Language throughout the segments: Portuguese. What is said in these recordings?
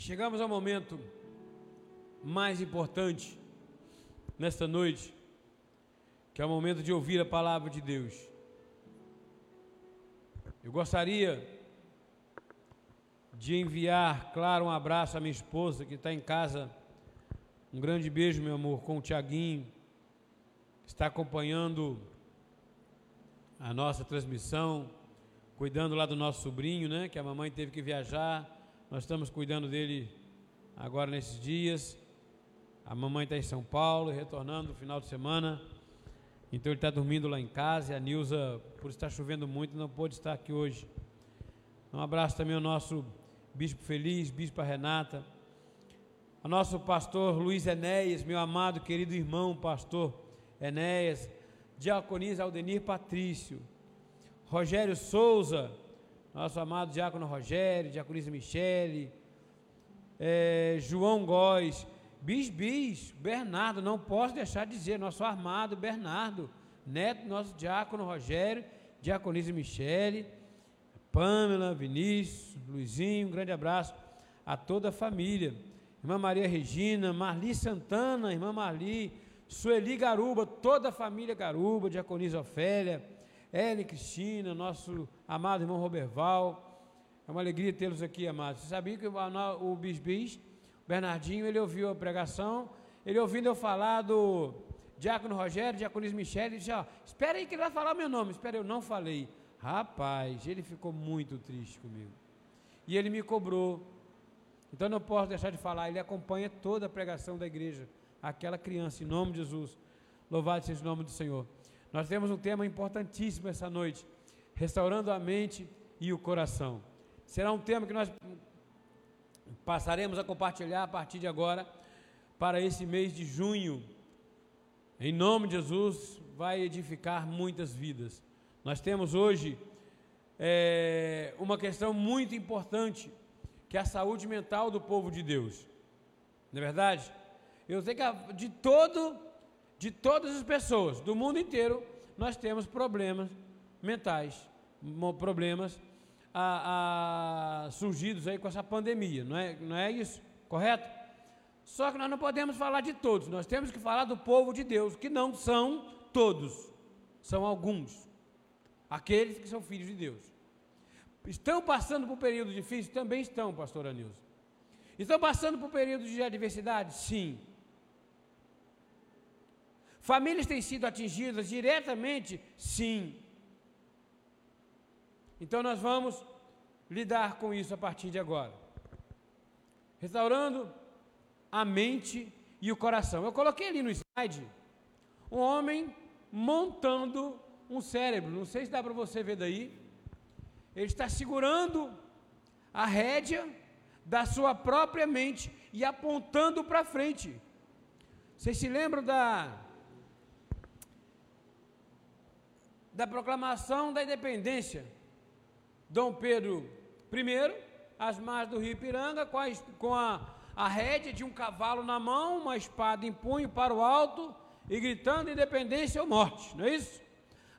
Chegamos ao momento mais importante nesta noite, que é o momento de ouvir a palavra de Deus. Eu gostaria de enviar, claro, um abraço à minha esposa que está em casa. Um grande beijo, meu amor, com o Tiaguinho, que está acompanhando a nossa transmissão, cuidando lá do nosso sobrinho, né? Que a mamãe teve que viajar. Nós estamos cuidando dele agora nesses dias. A mamãe está em São Paulo, retornando no final de semana. Então ele está dormindo lá em casa. E a Nilza, por estar chovendo muito, não pôde estar aqui hoje. Um abraço também ao nosso Bispo Feliz, Bispo Renata. Ao nosso pastor Luiz Enéas, meu amado, querido irmão, pastor Enéas. Diaconisa Aldenir Patrício. Rogério Souza, nosso amado diácono Rogério, diaconisa Michele. É, João Góes Bis Bis, Bernardo, não posso deixar de dizer, nosso armado Bernardo, neto nosso diácono Rogério, diaconisa Michele, Pamela, Vinícius, Luizinho, um grande abraço a toda a família. Irmã Maria Regina, Marli Santana, irmã Marli, Sueli Garuba, toda a família Garuba, diaconisa Ofélia, Ellen Cristina, nosso amado irmão Roberval. É uma alegria tê-los aqui, amados. Você sabia que o, o Bis Bis Bernardinho, ele ouviu a pregação, ele ouvindo eu falar do Diácono Rogério, Diaconis Michele, ele disse, ó, espera aí que ele vai falar meu nome, espera, eu não falei. Rapaz, ele ficou muito triste comigo. E ele me cobrou. Então não posso deixar de falar, ele acompanha toda a pregação da igreja, aquela criança, em nome de Jesus. Louvado seja o nome do Senhor. Nós temos um tema importantíssimo essa noite, restaurando a mente e o coração. Será um tema que nós passaremos a compartilhar a partir de agora para esse mês de junho. Em nome de Jesus, vai edificar muitas vidas. Nós temos hoje é, uma questão muito importante, que é a saúde mental do povo de Deus. Não é verdade? Eu sei que de todo, de todas as pessoas do mundo inteiro, nós temos problemas mentais, problemas a, a, surgidos aí com essa pandemia, não é, não é isso? Correto? Só que nós não podemos falar de todos, nós temos que falar do povo de Deus, que não são todos, são alguns, aqueles que são filhos de Deus. Estão passando por períodos difíceis? Também estão, pastor Anilson. Estão passando por períodos de adversidade? Sim. Famílias têm sido atingidas diretamente? Sim. Então nós vamos lidar com isso a partir de agora. Restaurando a mente e o coração. Eu coloquei ali no slide um homem montando um cérebro. Não sei se dá para você ver daí. Ele está segurando a rédea da sua própria mente e apontando para frente. Vocês se lembram da da proclamação da independência? Dom Pedro I, às margens do rio Ipiranga, com a, com a, a rédea de um cavalo na mão, uma espada em punho para o alto e gritando independência ou morte, não é isso?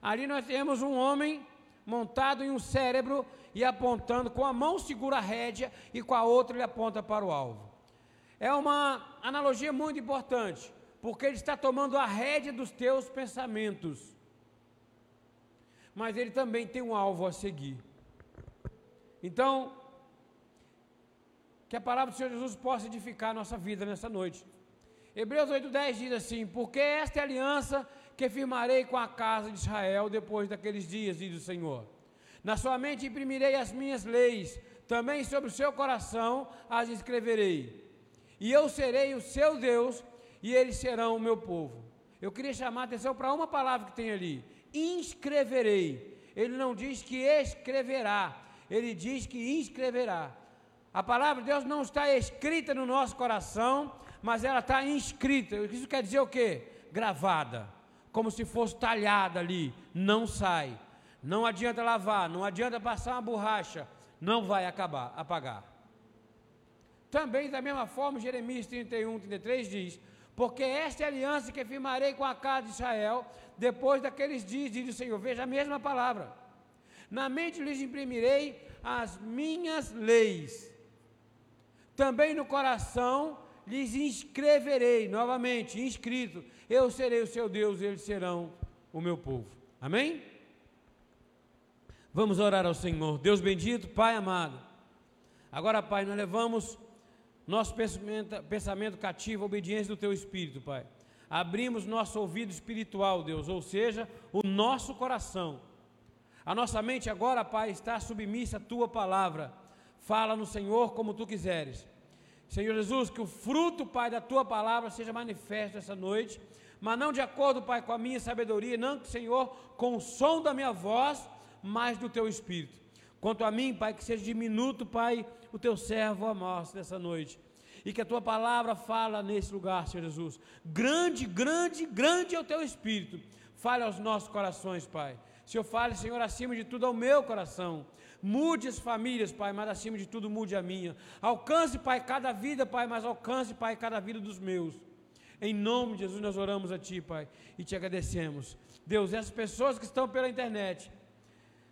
Ali nós temos um homem montado em um cérebro e apontando, com a mão segura a rédea e com a outra ele aponta para o alvo. É uma analogia muito importante, porque ele está tomando a rédea dos teus pensamentos, mas ele também tem um alvo a seguir. Então, que a palavra do Senhor Jesus possa edificar a nossa vida nessa noite. Hebreus 8,10 diz assim: Porque esta é a aliança que firmarei com a casa de Israel depois daqueles dias, diz o Senhor. Na sua mente imprimirei as minhas leis, também sobre o seu coração as escreverei. E eu serei o seu Deus, e eles serão o meu povo. Eu queria chamar a atenção para uma palavra que tem ali: inscreverei. Ele não diz que escreverá, ele diz que inscreverá. A palavra de Deus não está escrita no nosso coração, mas ela está inscrita. Isso quer dizer o quê? Gravada, como se fosse talhada ali, não sai. Não adianta lavar, não adianta passar uma borracha, não vai acabar, apagar. Também, da mesma forma, Jeremias 31, 33 diz: Porque esta é a aliança que firmarei com a casa de Israel, depois daqueles dias, diz o Senhor. Veja a mesma palavra. Na mente lhes imprimirei as minhas leis. também no coração lhes inscreverei, novamente, inscrito, eu serei o seu Deus, eles serão o meu povo. Amém? Vamos orar ao Senhor. Deus bendito, Pai amado. Agora, Pai, nós levamos nosso pensamento, pensamento cativo obediência do Teu Espírito, Pai. Abrimos nosso ouvido espiritual, Deus, ou seja, o nosso coração. A nossa mente agora, Pai, está submissa à Tua palavra. Fala no Senhor como Tu quiseres. Senhor Jesus, que o fruto, Pai, da Tua palavra seja manifesto essa noite, mas não de acordo, Pai, com a minha sabedoria, não, Senhor, com o som da minha voz, mas do Teu Espírito. Quanto a mim, Pai, que seja diminuto, Pai, o Teu servo amostre nessa noite. E que a Tua palavra fala nesse lugar, Senhor Jesus. Grande, grande, grande é o Teu Espírito. Fale aos nossos corações, Pai. Senhor, fale, Senhor, acima de tudo ao meu coração. Mude as famílias, Pai, mas acima de tudo mude a minha. Alcance, Pai, cada vida, Pai, mas alcance, Pai, cada vida dos meus. Em nome de Jesus nós oramos a Ti, Pai, e te agradecemos. Deus, essas pessoas que estão pela internet,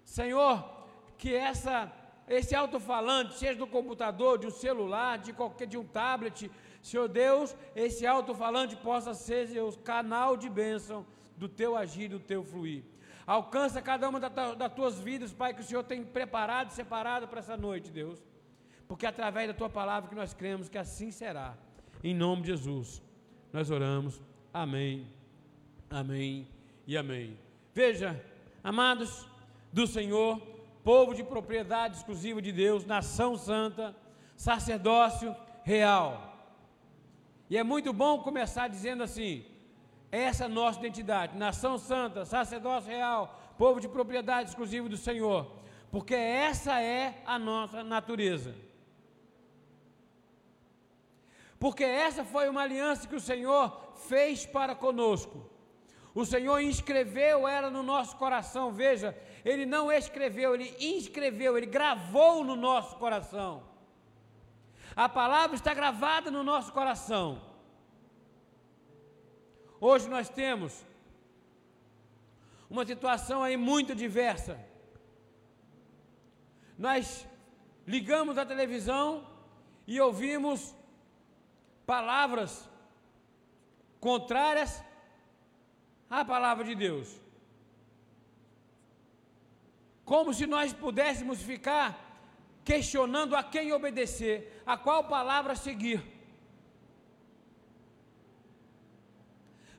Senhor, que essa esse alto-falante, seja do computador, de um celular, de qualquer de um tablet, Senhor Deus, esse alto-falante possa ser o canal de bênção do teu agir, do teu fluir. Alcança cada uma das tuas vidas, Pai, que o Senhor tem preparado e separado para essa noite, Deus. Porque é através da tua palavra que nós cremos que assim será. Em nome de Jesus, nós oramos. Amém, amém e amém. Veja, amados do Senhor, povo de propriedade exclusiva de Deus, nação santa, sacerdócio real. E é muito bom começar dizendo assim: essa é a nossa identidade, nação santa, sacerdócio real, povo de propriedade exclusiva do Senhor, porque essa é a nossa natureza. Porque essa foi uma aliança que o Senhor fez para conosco. O Senhor inscreveu ela no nosso coração. Veja, Ele não escreveu, Ele inscreveu, Ele gravou no nosso coração. A palavra está gravada no nosso coração. Hoje nós temos uma situação aí muito diversa. Nós ligamos a televisão e ouvimos palavras contrárias à palavra de Deus. Como se nós pudéssemos ficar questionando a quem obedecer, a qual palavra seguir.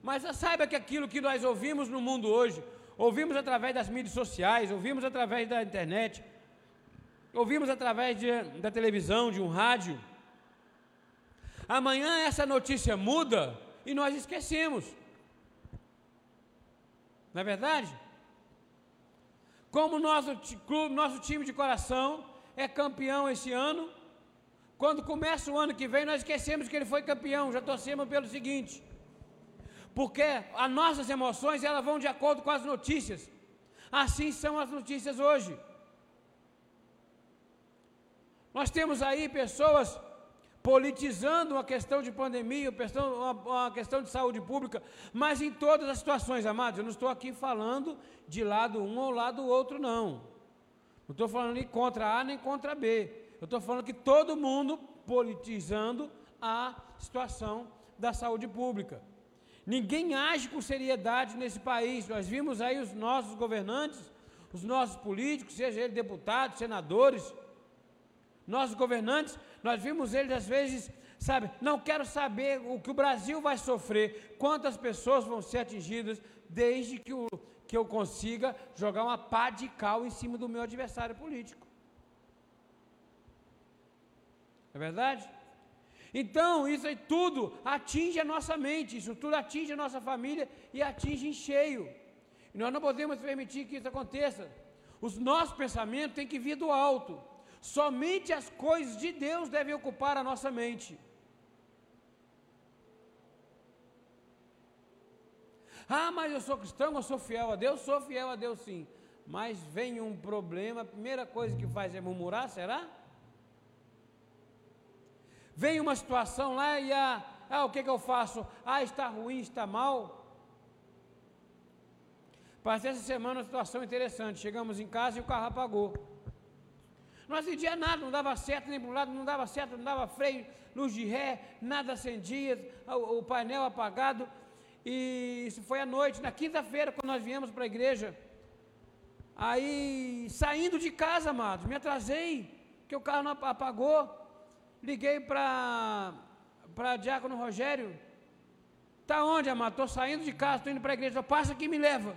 Mas saiba que aquilo que nós ouvimos no mundo hoje, ouvimos através das mídias sociais, ouvimos através da internet, ouvimos através de, da televisão, de um rádio. Amanhã essa notícia muda e nós esquecemos. Não é verdade? Como nosso clube, nosso time de coração é campeão esse ano, quando começa o ano que vem, nós esquecemos que ele foi campeão, já torcemos pelo seguinte: porque as nossas emoções elas vão de acordo com as notícias. Assim são as notícias hoje. Nós temos aí pessoas politizando uma questão de pandemia, uma, questão de saúde pública, mas em todas as situações, amados, eu não estou aqui falando de lado um ou lado outro, não. Não estou falando nem contra A nem contra B. Eu estou falando que todo mundo politizando a situação da saúde pública. Ninguém age com seriedade nesse país. Nós vimos aí os nossos governantes, os nossos políticos, seja eles deputados, senadores, nossos governantes, nós vimos eles às vezes, sabe, não quero saber o que o Brasil vai sofrer, quantas pessoas vão ser atingidas, desde que, o, que eu consiga jogar uma pá de cal em cima do meu adversário político. É verdade? Então, isso aí tudo atinge a nossa mente, isso tudo atinge a nossa família e atinge em cheio. E nós não podemos permitir que isso aconteça. Os nossos pensamentos têm que vir do alto. Somente as coisas de Deus devem ocupar a nossa mente. Ah, mas eu sou cristão, eu sou fiel a Deus, sou fiel a Deus sim. Mas vem um problema, a primeira coisa que faz é murmurar, será? Vem uma situação lá e ah, ah o que, que eu faço? Ah, está ruim, está mal. Passei essa semana uma situação interessante. Chegamos em casa e o carro apagou. Não acendia nada, não dava certo nem para um lado, não dava certo, não dava freio, luz de ré, nada acendia, o, o painel apagado. E isso foi à noite, na quinta-feira, quando nós viemos para a igreja. Aí, saindo de casa, amados, me atrasei, que o carro não apagou. Liguei para para Diácono Rogério. Tá onde, amado? Estou saindo de casa, estou indo para a igreja. Passa aqui e me leva.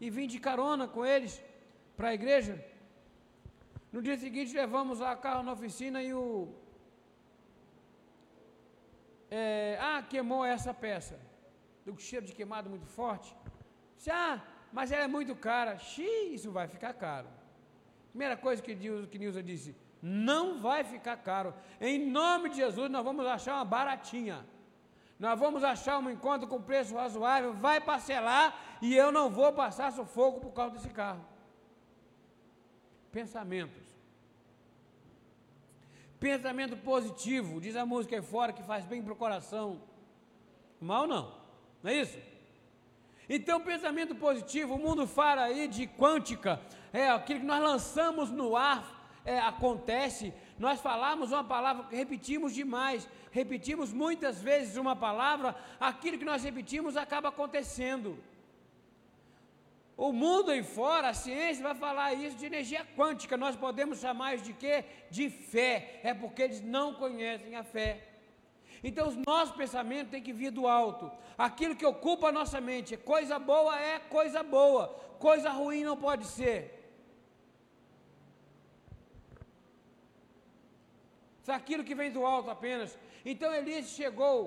E vim de carona com eles para a igreja. No dia seguinte levamos o carro na oficina e o. É, ah, queimou essa peça. Do cheiro de queimado muito forte. Disse, ah, mas ela é muito cara. Xiii, isso vai ficar caro. Primeira coisa que, que Nilza disse, não vai ficar caro. Em nome de Jesus, nós vamos achar uma baratinha. Nós vamos achar um encontro com preço razoável, vai parcelar e eu não vou passar sufoco por causa desse carro. Pensamentos. Pensamento positivo, diz a música aí fora, que faz bem para o coração. Mal não, não é isso? Então, pensamento positivo, o mundo fala aí de quântica, é aquilo que nós lançamos no ar, é, acontece. Nós falamos uma palavra, repetimos demais, repetimos muitas vezes uma palavra, aquilo que nós repetimos acaba acontecendo. O mundo aí fora, a ciência vai falar isso de energia quântica. Nós podemos chamar isso de quê? De fé. É porque eles não conhecem a fé. Então, os nossos pensamentos têm que vir do alto. Aquilo que ocupa a nossa mente, coisa boa é coisa boa, coisa ruim não pode ser. Aquilo que vem do alto apenas. Então Elias chegou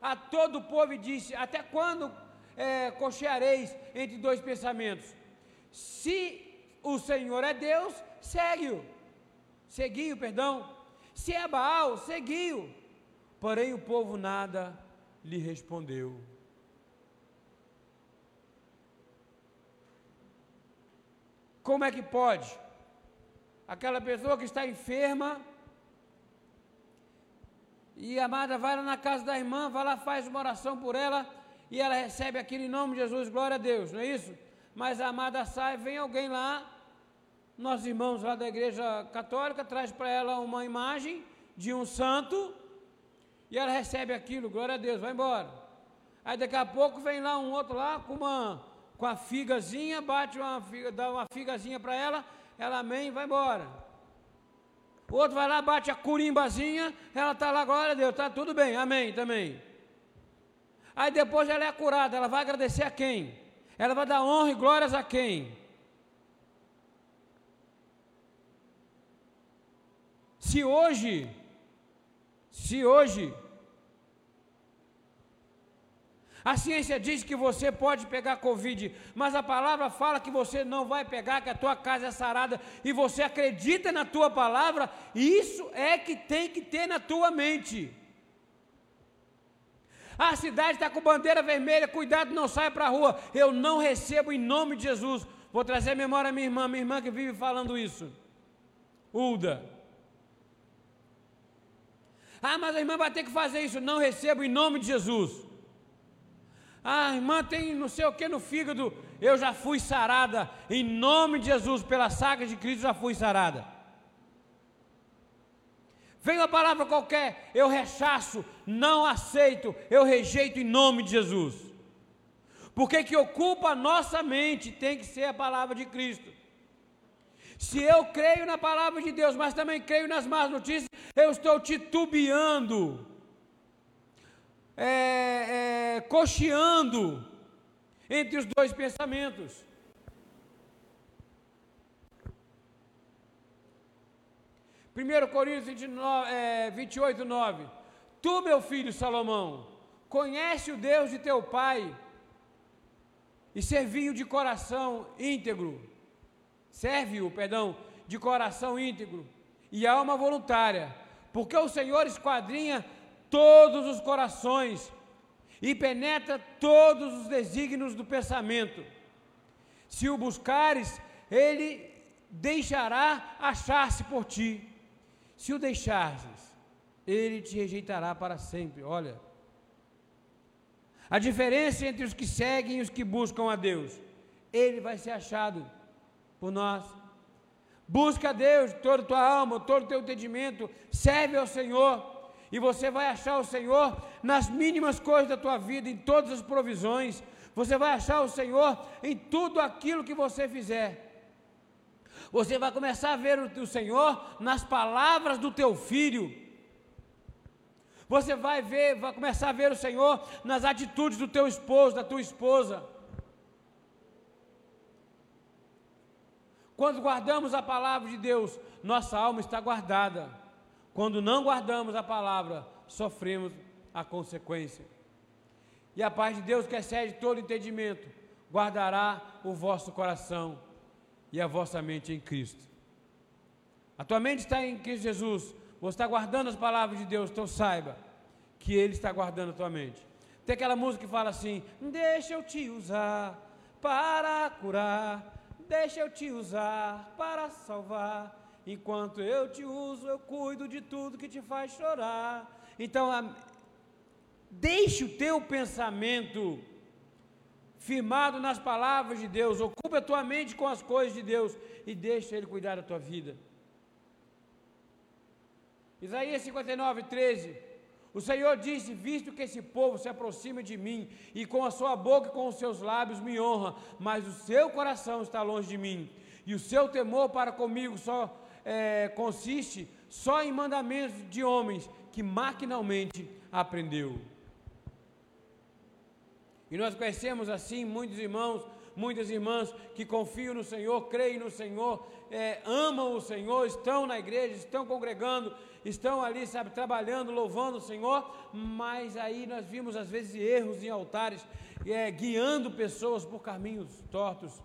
a todo o povo e disse: Até quando é, cocheareis entre dois pensamentos. Se o Senhor é Deus, segue-o. Seguiu, perdão. Se é Baal, seguiu. Porém o povo nada lhe respondeu. Como é que pode? Aquela pessoa que está enferma, e a amada vai lá na casa da irmã, vai lá, faz uma oração por ela, e ela recebe aquilo em nome de Jesus, glória a Deus, não é isso? Mas a amada sai, vem alguém lá, nossos irmãos lá da igreja católica, traz para ela uma imagem de um santo, e ela recebe aquilo, glória a Deus, vai embora. Aí daqui a pouco vem lá um outro lá com uma com a figazinha, bate uma figa, dá uma figazinha para ela, ela amém, vai embora. O outro vai lá, bate a curimbazinha, ela está lá, glória a Deus, está tudo bem, amém também. Aí depois ela é curada, ela vai agradecer a quem? Ela vai dar honra e glórias a quem? Se hoje, se hoje, a ciência diz que você pode pegar Covid, mas a palavra fala que você não vai pegar, que a tua casa é sarada, e você acredita na tua palavra, isso é que tem que ter na tua mente. A cidade está com bandeira vermelha, cuidado, não saia para a rua. Eu não recebo em nome de Jesus. Vou trazer a memória à minha irmã, minha irmã que vive falando isso. Ulda. Ah, mas a irmã vai ter que fazer isso. Não recebo em nome de Jesus. Ah, irmã tem não sei o que no fígado. Eu já fui sarada. Em nome de Jesus, pela saga de Cristo, já fui sarada. Vem uma palavra qualquer, eu rechaço, não aceito, eu rejeito em nome de Jesus. Porque que ocupa a nossa mente tem que ser a palavra de Cristo. Se eu creio na palavra de Deus, mas também creio nas más notícias, eu estou titubeando, é, é, cocheando entre os dois pensamentos. 1 Coríntios 29, é, 28, 9. Tu, meu filho Salomão, conhece o Deus de teu pai e servi-o de coração íntegro. Serve-o, perdão, de coração íntegro e alma voluntária, porque o Senhor esquadrinha todos os corações e penetra todos os desígnios do pensamento. Se o buscares, ele deixará achar-se por ti. Se o deixares, ele te rejeitará para sempre. Olha, a diferença entre os que seguem e os que buscam a Deus, ele vai ser achado por nós. Busca a Deus, toda a tua alma, todo o teu entendimento, serve ao Senhor. E você vai achar o Senhor nas mínimas coisas da tua vida, em todas as provisões. Você vai achar o Senhor em tudo aquilo que você fizer. Você vai começar a ver o Senhor nas palavras do teu filho. Você vai ver, vai começar a ver o Senhor nas atitudes do teu esposo, da tua esposa. Quando guardamos a palavra de Deus, nossa alma está guardada. Quando não guardamos a palavra, sofremos a consequência. E a paz de Deus, que excede todo entendimento, guardará o vosso coração e a vossa mente em Cristo. A tua mente está em Cristo Jesus, você está guardando as palavras de Deus, então saiba que Ele está guardando a tua mente. Tem aquela música que fala assim: Deixa eu te usar para curar Deixa eu te usar para salvar. Enquanto eu te uso, eu cuido de tudo que te faz chorar. Então, a... deixe o teu pensamento firmado nas palavras de Deus. Ocupe a tua mente com as coisas de Deus e deixa Ele cuidar da tua vida. Isaías 59, 13. O Senhor disse: Visto que esse povo se aproxima de mim, e com a sua boca e com os seus lábios me honra, mas o seu coração está longe de mim, e o seu temor para comigo só é, consiste só em mandamentos de homens que maquinalmente aprendeu. E nós conhecemos assim muitos irmãos, muitas irmãs que confiam no Senhor, creem no Senhor, é, amam o Senhor, estão na igreja, estão congregando, estão ali, sabe, trabalhando, louvando o Senhor, mas aí nós vimos às vezes erros em altares, é, guiando pessoas por caminhos tortos.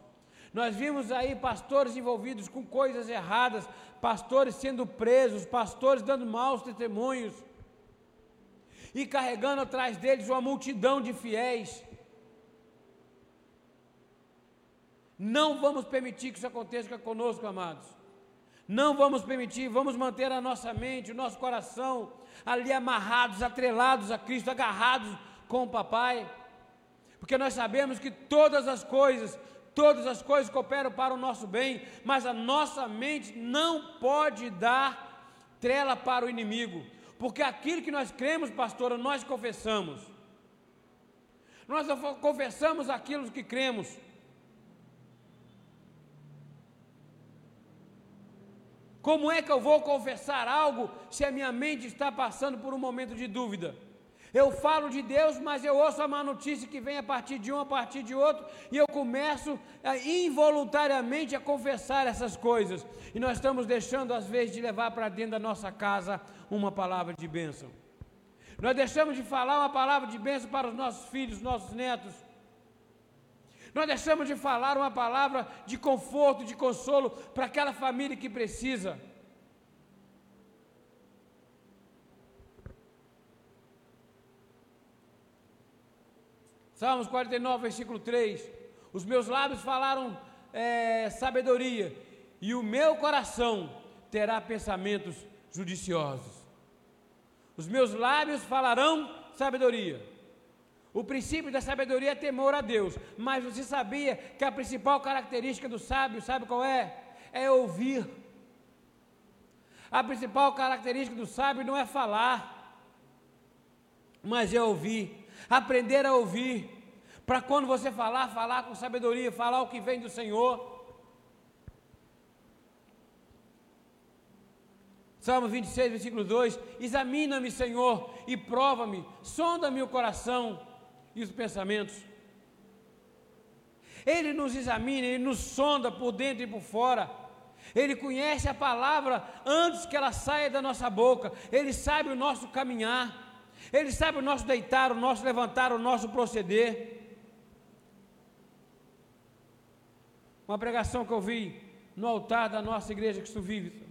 Nós vimos aí pastores envolvidos com coisas erradas, pastores sendo presos, pastores dando maus testemunhos e carregando atrás deles uma multidão de fiéis. Não vamos permitir que isso aconteça conosco, amados. Não vamos permitir, vamos manter a nossa mente, o nosso coração ali amarrados, atrelados a Cristo, agarrados com o Papai, porque nós sabemos que todas as coisas, todas as coisas cooperam para o nosso bem, mas a nossa mente não pode dar trela para o inimigo, porque aquilo que nós cremos, pastora, nós confessamos. Nós confessamos aquilo que cremos. Como é que eu vou confessar algo se a minha mente está passando por um momento de dúvida? Eu falo de Deus, mas eu ouço a má notícia que vem a partir de um, a partir de outro, e eu começo a, involuntariamente a confessar essas coisas. E nós estamos deixando, às vezes, de levar para dentro da nossa casa uma palavra de bênção. Nós deixamos de falar uma palavra de bênção para os nossos filhos, nossos netos. Nós deixamos de falar uma palavra de conforto, de consolo para aquela família que precisa. Salmos 49, versículo 3: Os meus lábios falaram é, sabedoria, e o meu coração terá pensamentos judiciosos. Os meus lábios falarão sabedoria. O princípio da sabedoria é temor a Deus. Mas você sabia que a principal característica do sábio, sabe qual é? É ouvir. A principal característica do sábio não é falar, mas é ouvir. Aprender a ouvir. Para quando você falar, falar com sabedoria, falar o que vem do Senhor. Salmo 26, versículo 2: Examina-me, Senhor, e prova-me, sonda-me o coração e os pensamentos. Ele nos examina, ele nos sonda por dentro e por fora. Ele conhece a palavra antes que ela saia da nossa boca. Ele sabe o nosso caminhar. Ele sabe o nosso deitar, o nosso levantar, o nosso proceder. Uma pregação que eu vi no altar da nossa igreja que vive,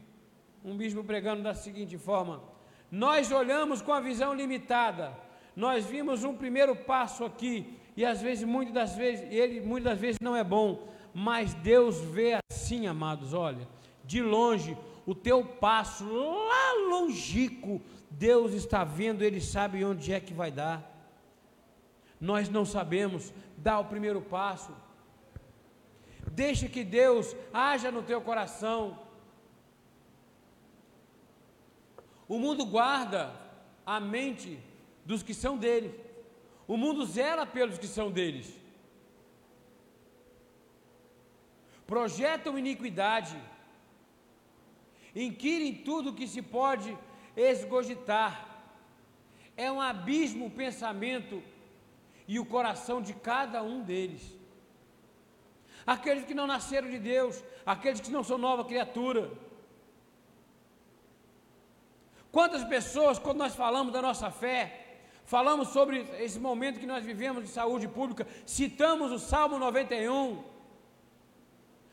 um bispo pregando da seguinte forma: Nós olhamos com a visão limitada. Nós vimos um primeiro passo aqui, e às vezes, muitas das vezes, ele muitas das vezes não é bom, mas Deus vê assim, amados, olha, de longe, o teu passo lá longico, Deus está vendo, Ele sabe onde é que vai dar. Nós não sabemos, dá o primeiro passo. Deixe que Deus haja no teu coração. O mundo guarda a mente dos que são dele. O mundo zela pelos que são deles. Projetam iniquidade. Inquirem tudo que se pode esgogitar. É um abismo o pensamento e o coração de cada um deles. Aqueles que não nasceram de Deus, aqueles que não são nova criatura. Quantas pessoas, quando nós falamos da nossa fé, falamos sobre esse momento que nós vivemos de saúde pública, citamos o Salmo 91.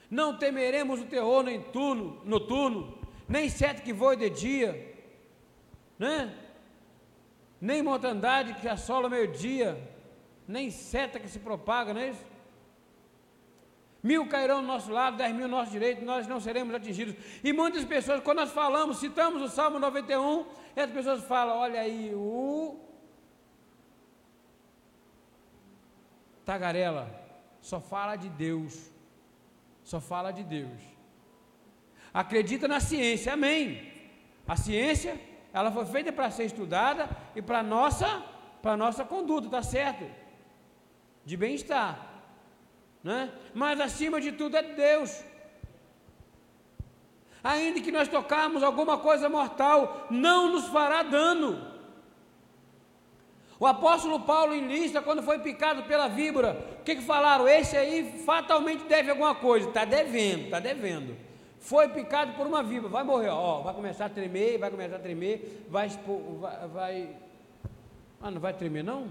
Não temeremos o terror noturno, noturno nem sete que voe de dia, né? nem mortandade que assola meio-dia, nem seta que se propaga, não é isso? Mil cairão do nosso lado, dez mil ao nosso direito, nós não seremos atingidos. E muitas pessoas, quando nós falamos, citamos o Salmo 91, as pessoas falam: olha aí, o. Tagarela, só fala de Deus. Só fala de Deus. Acredita na ciência, amém. A ciência, ela foi feita para ser estudada e para nossa, para nossa conduta, tá certo? De bem-estar né? mas acima de tudo é Deus. Ainda que nós tocarmos alguma coisa mortal, não nos fará dano. O apóstolo Paulo em lista, quando foi picado pela víbora, o que, que falaram? Esse aí fatalmente deve alguma coisa, está devendo, está devendo. Foi picado por uma víbora, vai morrer, ó, vai começar a tremer, vai começar a tremer, vai, vai, vai. Ah, não vai tremer não?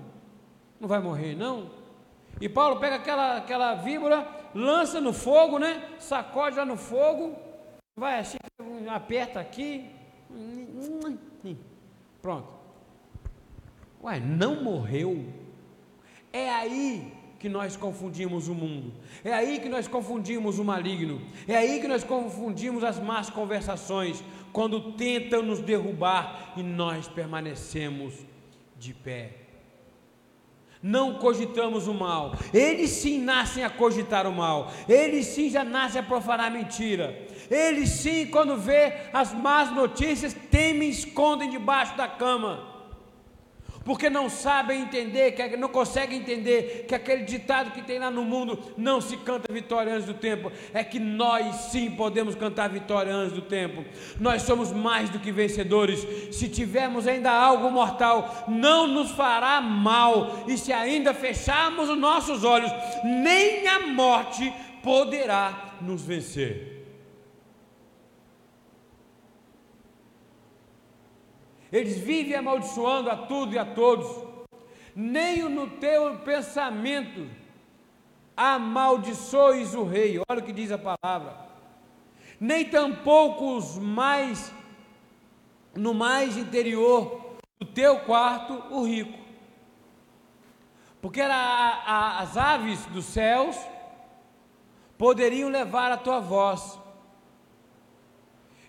Não vai morrer não? E Paulo pega aquela, aquela víbora, lança no fogo, né? Sacode lá no fogo, vai assim, aperta aqui. Pronto. Ué, não morreu? É aí que nós confundimos o mundo. É aí que nós confundimos o maligno. É aí que nós confundimos as más conversações, quando tentam nos derrubar e nós permanecemos de pé não cogitamos o mal. Eles sim nascem a cogitar o mal. Eles sim já nascem a profanar mentira. Eles sim, quando vê as más notícias, temem e escondem debaixo da cama porque não sabem entender, que não conseguem entender que aquele ditado que tem lá no mundo não se canta vitória antes do tempo, é que nós sim podemos cantar vitória antes do tempo. Nós somos mais do que vencedores. Se tivermos ainda algo mortal, não nos fará mal, e se ainda fecharmos os nossos olhos, nem a morte poderá nos vencer. Eles vivem amaldiçoando a tudo e a todos. Nem no teu pensamento amaldiçoes o rei. Olha o que diz a palavra. Nem tampouco os mais no mais interior do teu quarto o rico. Porque era a, a, as aves dos céus poderiam levar a tua voz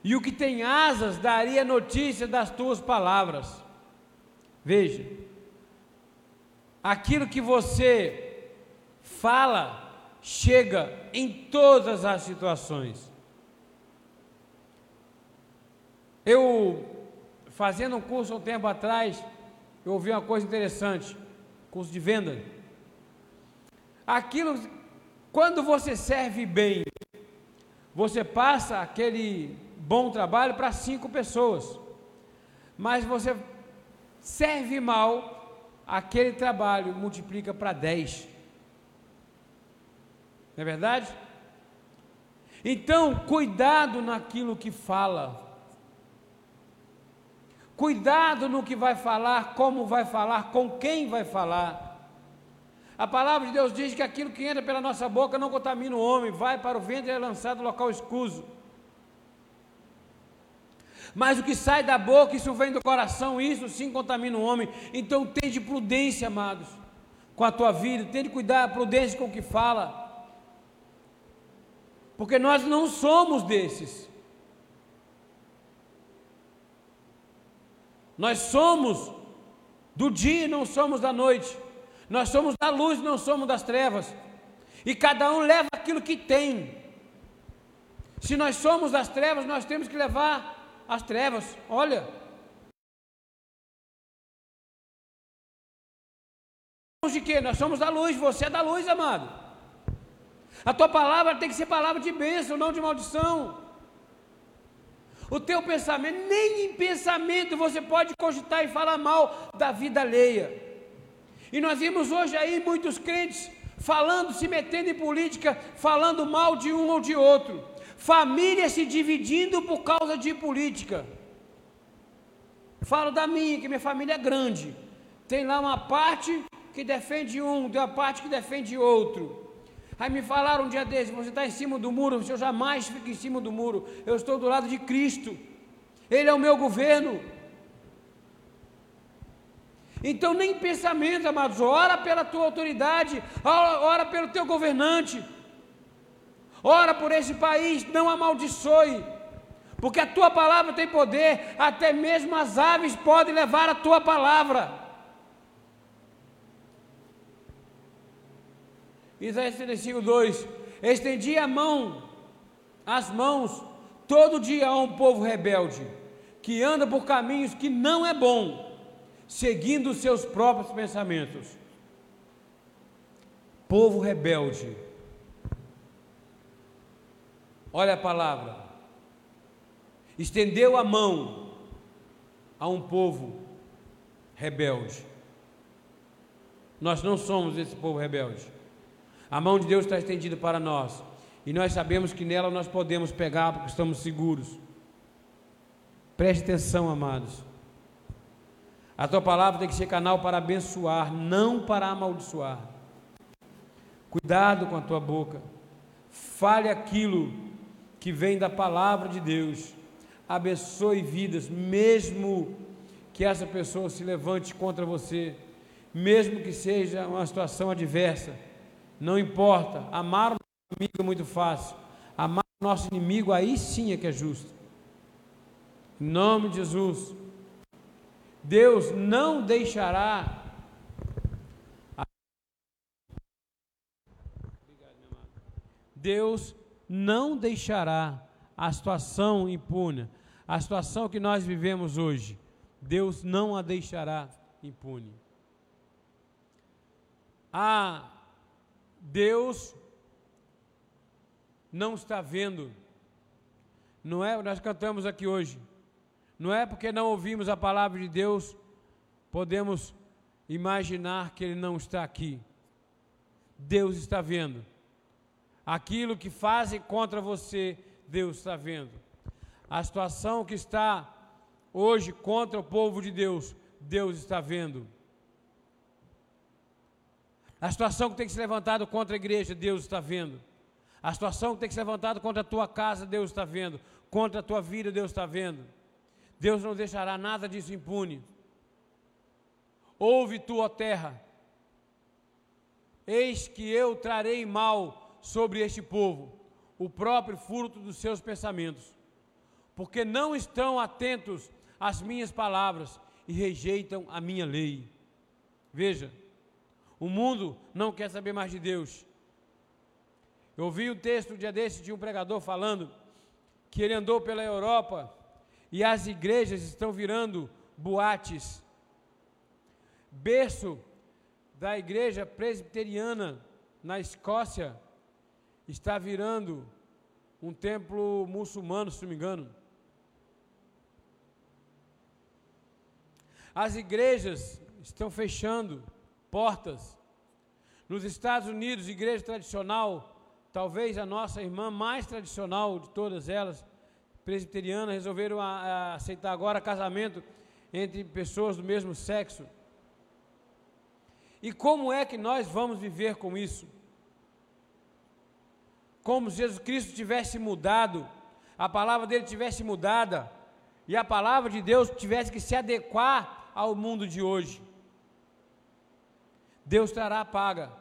e o que tem asas daria notícia das tuas palavras. Veja, aquilo que você fala chega em todas as situações. Eu, fazendo um curso um tempo atrás, eu ouvi uma coisa interessante, curso de venda. Aquilo, quando você serve bem, você passa aquele bom trabalho para cinco pessoas, mas você serve mal, aquele trabalho multiplica para dez. Não é verdade? Então, cuidado naquilo que fala. Cuidado no que vai falar, como vai falar, com quem vai falar. A palavra de Deus diz que aquilo que entra pela nossa boca não contamina o homem, vai para o ventre e é lançado no local escuso. Mas o que sai da boca, isso vem do coração, isso sim contamina o homem. Então tem de prudência, amados, com a tua vida, tem de cuidar, prudência com o que fala. Porque nós não somos desses. Nós somos do dia e não somos da noite. Nós somos da luz, não somos das trevas. E cada um leva aquilo que tem. Se nós somos das trevas, nós temos que levar as trevas. Olha. De que? Nós somos da luz, você é da luz, amado. A tua palavra tem que ser palavra de bênção, não de maldição. O teu pensamento, nem em pensamento você pode cogitar e falar mal da vida alheia. E nós vimos hoje aí muitos crentes falando, se metendo em política, falando mal de um ou de outro. Família se dividindo por causa de política. Falo da minha, que minha família é grande. Tem lá uma parte que defende um, tem uma parte que defende outro. Aí me falaram um dia desse, você está em cima do muro, eu jamais fico em cima do muro, eu estou do lado de Cristo, Ele é o meu governo. Então, nem pensamento, amados, ora pela tua autoridade, ora pelo teu governante, ora por esse país, não amaldiçoe, porque a tua palavra tem poder, até mesmo as aves podem levar a tua palavra. Isaías 35, 2: Estendi a mão, as mãos, todo dia a um povo rebelde, que anda por caminhos que não é bom, seguindo os seus próprios pensamentos. Povo rebelde. Olha a palavra. Estendeu a mão a um povo rebelde. Nós não somos esse povo rebelde. A mão de Deus está estendida para nós. E nós sabemos que nela nós podemos pegar porque estamos seguros. Preste atenção, amados. A tua palavra tem que ser canal para abençoar, não para amaldiçoar. Cuidado com a tua boca. Fale aquilo que vem da palavra de Deus. Abençoe vidas, mesmo que essa pessoa se levante contra você, mesmo que seja uma situação adversa não importa, amar o nosso inimigo é muito fácil. Amar o nosso inimigo aí sim é que é justo. Em nome de Jesus. Deus não deixará Deus não deixará a situação impune, a situação que nós vivemos hoje. Deus não a deixará impune. A Deus não está vendo. Não é, nós cantamos aqui hoje. Não é porque não ouvimos a palavra de Deus, podemos imaginar que ele não está aqui. Deus está vendo. Aquilo que fazem contra você, Deus está vendo. A situação que está hoje contra o povo de Deus, Deus está vendo. A situação que tem que ser levantada contra a igreja, Deus está vendo. A situação que tem que ser levantada contra a tua casa, Deus está vendo. Contra a tua vida, Deus está vendo. Deus não deixará nada disso impune. Ouve tua terra. Eis que eu trarei mal sobre este povo, o próprio fruto dos seus pensamentos, porque não estão atentos às minhas palavras e rejeitam a minha lei. Veja, o mundo não quer saber mais de Deus. Eu ouvi um texto um dia desse de um pregador falando que ele andou pela Europa e as igrejas estão virando boates. Berço da igreja presbiteriana na Escócia está virando um templo muçulmano, se não me engano. As igrejas estão fechando portas. Nos Estados Unidos, igreja tradicional, talvez a nossa irmã mais tradicional de todas elas, presbiteriana, resolveram a, a aceitar agora casamento entre pessoas do mesmo sexo. E como é que nós vamos viver com isso? Como se Jesus Cristo tivesse mudado, a palavra dele tivesse mudada, e a palavra de Deus tivesse que se adequar ao mundo de hoje. Deus trará a paga.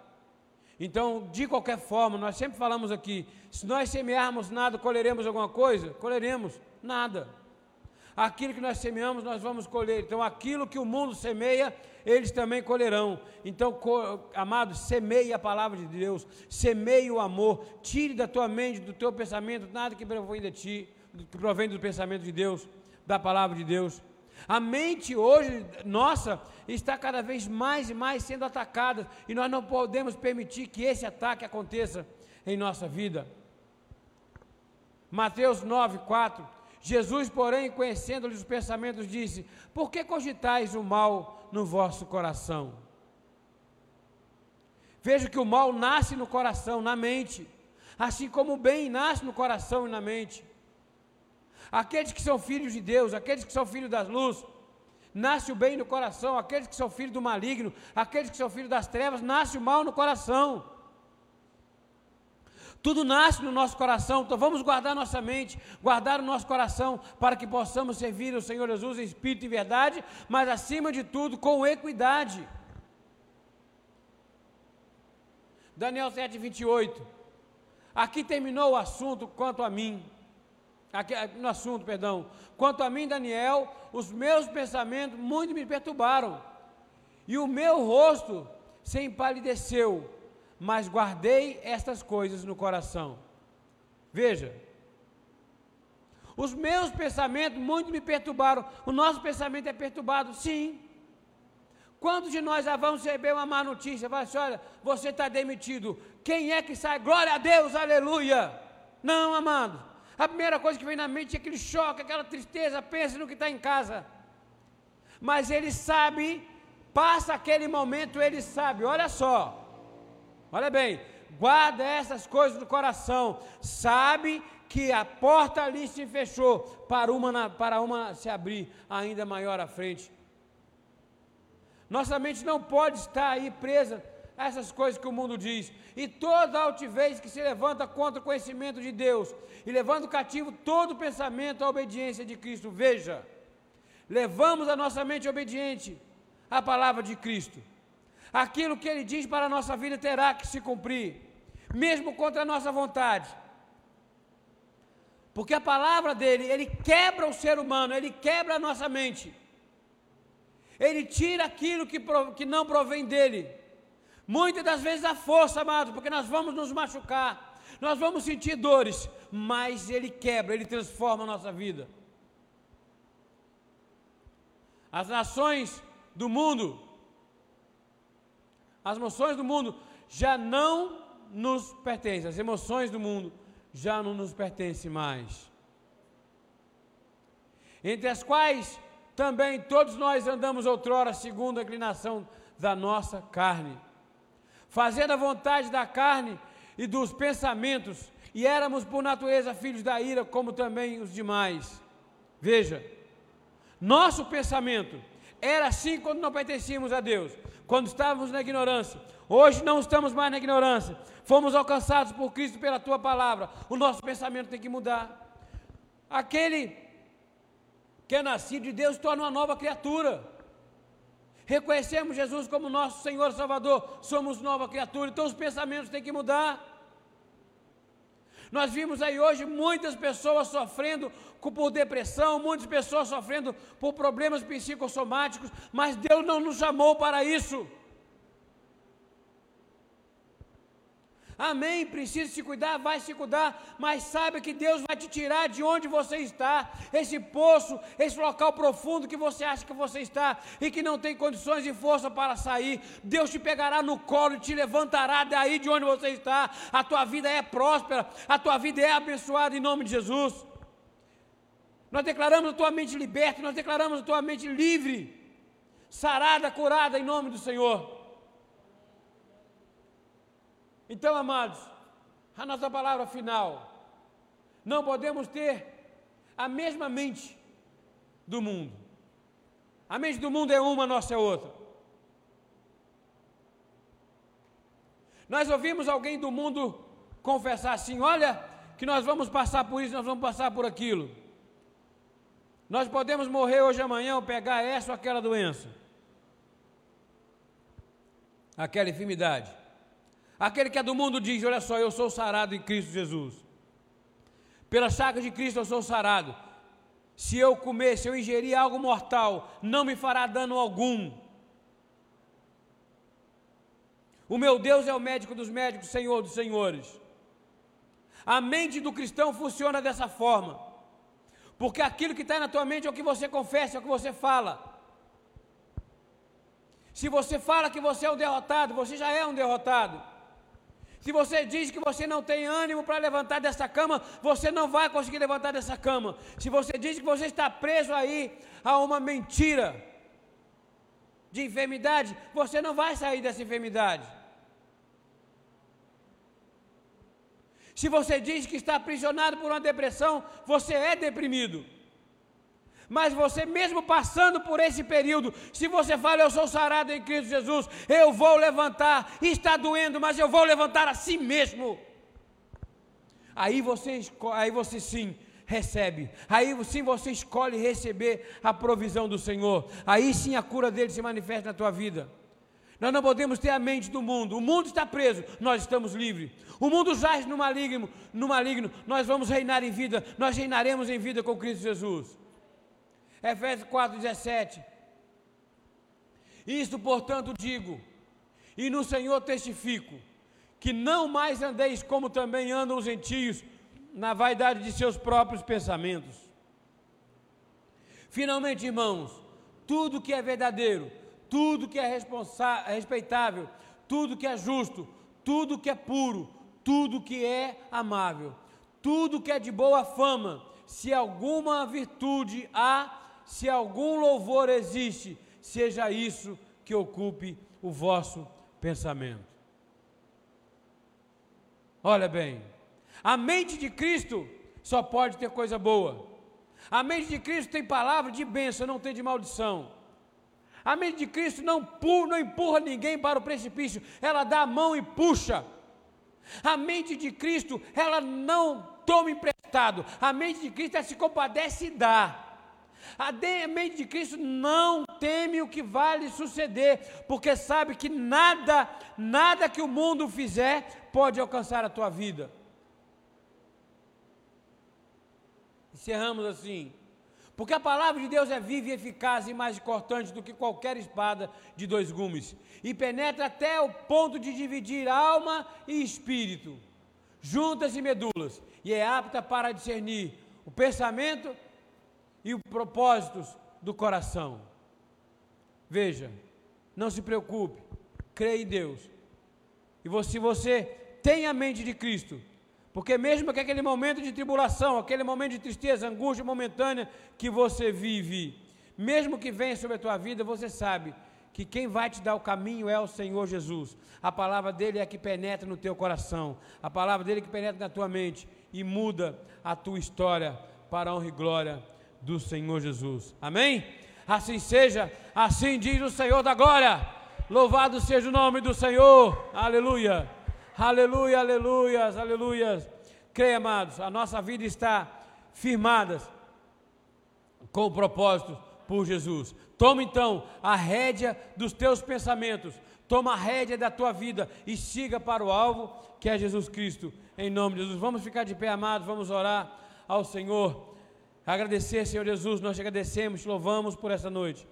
Então, de qualquer forma, nós sempre falamos aqui: se nós semearmos nada, colheremos alguma coisa? Colheremos nada. Aquilo que nós semeamos, nós vamos colher. Então, aquilo que o mundo semeia, eles também colherão. Então, amados, semeie a palavra de Deus, semeie o amor, tire da tua mente, do teu pensamento, nada que provém de ti, que provém do pensamento de Deus, da palavra de Deus. A mente hoje, nossa, está cada vez mais e mais sendo atacada e nós não podemos permitir que esse ataque aconteça em nossa vida. Mateus 9, 4. Jesus, porém, conhecendo-lhes os pensamentos, disse: Por que cogitais o mal no vosso coração? Veja que o mal nasce no coração, na mente, assim como o bem nasce no coração e na mente. Aqueles que são filhos de Deus, aqueles que são filhos das luzes, nasce o bem no coração, aqueles que são filhos do maligno, aqueles que são filhos das trevas, nasce o mal no coração. Tudo nasce no nosso coração, então vamos guardar nossa mente, guardar o nosso coração, para que possamos servir o Senhor Jesus em espírito e verdade, mas acima de tudo com equidade. Daniel 7, 28. Aqui terminou o assunto quanto a mim. Aqui, no assunto, perdão. Quanto a mim, Daniel, os meus pensamentos muito me perturbaram, e o meu rosto se empalideceu mas guardei estas coisas no coração. Veja, os meus pensamentos muito me perturbaram. O nosso pensamento é perturbado, sim. Quantos de nós já vamos receber uma má notícia? Vai assim, olha, você está demitido. Quem é que sai? Glória a Deus, aleluia. Não, amado. A primeira coisa que vem na mente é aquele choque, aquela tristeza. Pense no que está em casa. Mas ele sabe, passa aquele momento, ele sabe. Olha só. Olha bem, guarda essas coisas no coração. Sabe que a porta ali se fechou para uma, para uma se abrir ainda maior à frente. Nossa mente não pode estar aí presa a essas coisas que o mundo diz. E toda altivez que se levanta contra o conhecimento de Deus e levando cativo todo pensamento à obediência de Cristo. Veja, levamos a nossa mente obediente à palavra de Cristo aquilo que ele diz para a nossa vida terá que se cumprir, mesmo contra a nossa vontade. Porque a palavra dele, ele quebra o ser humano, ele quebra a nossa mente. Ele tira aquilo que, que não provém dele. Muitas das vezes a força, amado, porque nós vamos nos machucar, nós vamos sentir dores, mas ele quebra, ele transforma a nossa vida. As nações do mundo as emoções do mundo já não nos pertencem, as emoções do mundo já não nos pertencem mais. Entre as quais também todos nós andamos outrora segundo a inclinação da nossa carne, fazendo a vontade da carne e dos pensamentos, e éramos por natureza filhos da ira, como também os demais. Veja, nosso pensamento era assim quando não pertencíamos a Deus quando estávamos na ignorância. Hoje não estamos mais na ignorância. Fomos alcançados por Cristo pela tua palavra. O nosso pensamento tem que mudar. Aquele que é nascido de Deus torna uma nova criatura. Reconhecemos Jesus como nosso Senhor e Salvador, somos nova criatura, então os pensamentos têm que mudar. Nós vimos aí hoje muitas pessoas sofrendo por depressão, muitas pessoas sofrendo por problemas psicossomáticos, mas Deus não nos chamou para isso. Amém. Precisa se cuidar, vai se cuidar, mas saiba que Deus vai te tirar de onde você está, esse poço, esse local profundo que você acha que você está e que não tem condições e força para sair. Deus te pegará no colo e te levantará daí de onde você está. A tua vida é próspera, a tua vida é abençoada em nome de Jesus. Nós declaramos a tua mente liberta, nós declaramos a tua mente livre, sarada, curada em nome do Senhor. Então, amados, a nossa palavra final, não podemos ter a mesma mente do mundo. A mente do mundo é uma, a nossa é outra. Nós ouvimos alguém do mundo confessar assim: olha, que nós vamos passar por isso, nós vamos passar por aquilo. Nós podemos morrer hoje amanhã ou pegar essa ou aquela doença, aquela enfermidade. Aquele que é do mundo diz: Olha só, eu sou sarado em Cristo Jesus. Pela chaga de Cristo eu sou sarado. Se eu comer, se eu ingerir algo mortal, não me fará dano algum. O meu Deus é o médico dos médicos, Senhor dos senhores. A mente do cristão funciona dessa forma. Porque aquilo que está na tua mente é o que você confessa, é o que você fala. Se você fala que você é um derrotado, você já é um derrotado. Se você diz que você não tem ânimo para levantar dessa cama, você não vai conseguir levantar dessa cama. Se você diz que você está preso aí a uma mentira de enfermidade, você não vai sair dessa enfermidade. Se você diz que está aprisionado por uma depressão, você é deprimido. Mas você mesmo passando por esse período, se você fala, eu sou sarado em Cristo Jesus, eu vou levantar, está doendo, mas eu vou levantar a si mesmo. Aí você, aí você sim recebe, aí sim você escolhe receber a provisão do Senhor, aí sim a cura dele se manifesta na tua vida. Nós não podemos ter a mente do mundo. O mundo está preso, nós estamos livres. O mundo jaz no maligno, no maligno, nós vamos reinar em vida, nós reinaremos em vida com Cristo Jesus. Efésios 4,17. Isto, portanto, digo, e no Senhor testifico, que não mais andeis como também andam os gentios, na vaidade de seus próprios pensamentos. Finalmente, irmãos, tudo que é verdadeiro, tudo que é respeitável, tudo que é justo, tudo que é puro, tudo que é amável, tudo que é de boa fama, se alguma virtude há, se algum louvor existe, seja isso que ocupe o vosso pensamento. Olha bem, a mente de Cristo só pode ter coisa boa. A mente de Cristo tem palavra de bênção, não tem de maldição. A mente de Cristo não, pu, não empurra ninguém para o precipício, ela dá a mão e puxa. A mente de Cristo, ela não toma emprestado. A mente de Cristo, ela se compadece e dá. A mente de Cristo não teme o que vai lhe suceder, porque sabe que nada, nada que o mundo fizer pode alcançar a tua vida. Encerramos assim. Porque a palavra de Deus é viva e eficaz e mais cortante do que qualquer espada de dois gumes, e penetra até o ponto de dividir alma e espírito, juntas e medulas, e é apta para discernir o pensamento e os propósitos do coração. Veja, não se preocupe, creia em Deus. E você, se você tem a mente de Cristo, porque mesmo que aquele momento de tribulação, aquele momento de tristeza, angústia momentânea que você vive, mesmo que venha sobre a tua vida, você sabe que quem vai te dar o caminho é o Senhor Jesus. A palavra dele é que penetra no teu coração, a palavra dele é que penetra na tua mente e muda a tua história para a honra e glória do Senhor Jesus. Amém? Assim seja, assim diz o Senhor da glória. Louvado seja o nome do Senhor. Aleluia. Aleluia, aleluias, aleluias. Creia, amados, a nossa vida está firmada com o propósito por Jesus. Toma então a rédea dos teus pensamentos, toma a rédea da tua vida e siga para o alvo que é Jesus Cristo, em nome de Jesus. Vamos ficar de pé, amados, vamos orar ao Senhor. Agradecer, Senhor Jesus, nós te agradecemos, te louvamos por essa noite,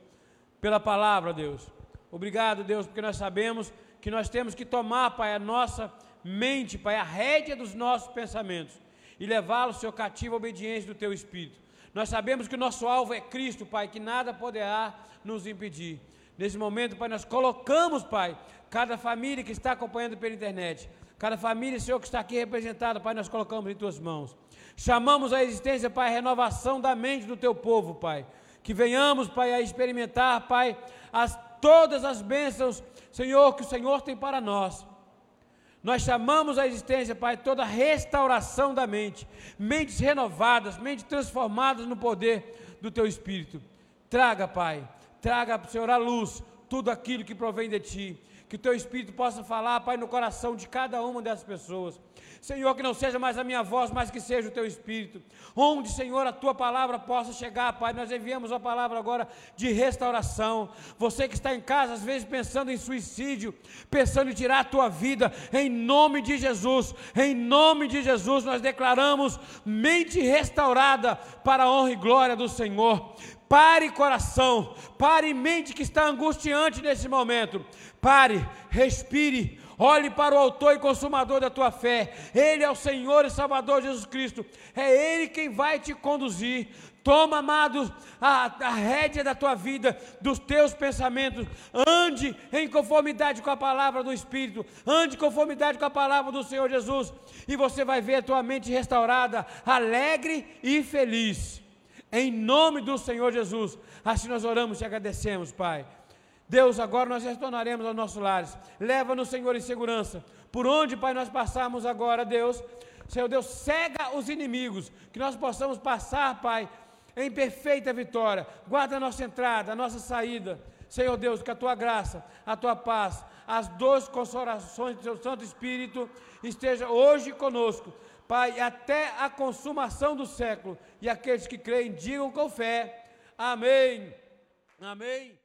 pela palavra, Deus. Obrigado, Deus, porque nós sabemos que nós temos que tomar, Pai, a nossa mente, Pai, a rédea dos nossos pensamentos e levá-lo, Senhor, cativo à obediência do Teu Espírito. Nós sabemos que o nosso alvo é Cristo, Pai, que nada poderá nos impedir. Nesse momento, Pai, nós colocamos, Pai, cada família que está acompanhando pela internet, cada família, Senhor, que está aqui representada, Pai, nós colocamos em Tuas mãos. Chamamos a existência, Pai, a renovação da mente do Teu povo, Pai. Que venhamos, Pai, a experimentar, Pai, as, todas as bênçãos Senhor, que o Senhor tem para nós. Nós chamamos a existência, Pai, toda restauração da mente, mentes renovadas, mentes transformadas no poder do Teu Espírito. Traga, Pai, traga, Senhor, a luz, tudo aquilo que provém de Ti. Que o Teu Espírito possa falar, Pai, no coração de cada uma dessas pessoas. Senhor, que não seja mais a minha voz, mas que seja o teu espírito. Onde, Senhor, a tua palavra possa chegar, Pai. Nós enviamos a palavra agora de restauração. Você que está em casa, às vezes pensando em suicídio, pensando em tirar a tua vida, em nome de Jesus, em nome de Jesus, nós declaramos mente restaurada para a honra e glória do Senhor. Pare coração, pare mente que está angustiante nesse momento. Pare, respire, Olhe para o autor e consumador da tua fé. Ele é o Senhor e Salvador Jesus Cristo. É Ele quem vai te conduzir. Toma, amados, a, a rédea da tua vida, dos teus pensamentos. Ande em conformidade com a palavra do Espírito. Ande em conformidade com a palavra do Senhor Jesus. E você vai ver a tua mente restaurada, alegre e feliz. Em nome do Senhor Jesus. Assim nós oramos e agradecemos, Pai. Deus, agora nós retornaremos aos nossos lares. Leva-nos, Senhor, em segurança. Por onde, Pai, nós passarmos agora, Deus. Senhor Deus, cega os inimigos. Que nós possamos passar, Pai, em perfeita vitória. Guarda a nossa entrada, a nossa saída. Senhor Deus, que a tua graça, a tua paz, as duas consolações do teu Santo Espírito esteja hoje conosco. Pai, até a consumação do século. E aqueles que creem, digam com fé. Amém. Amém.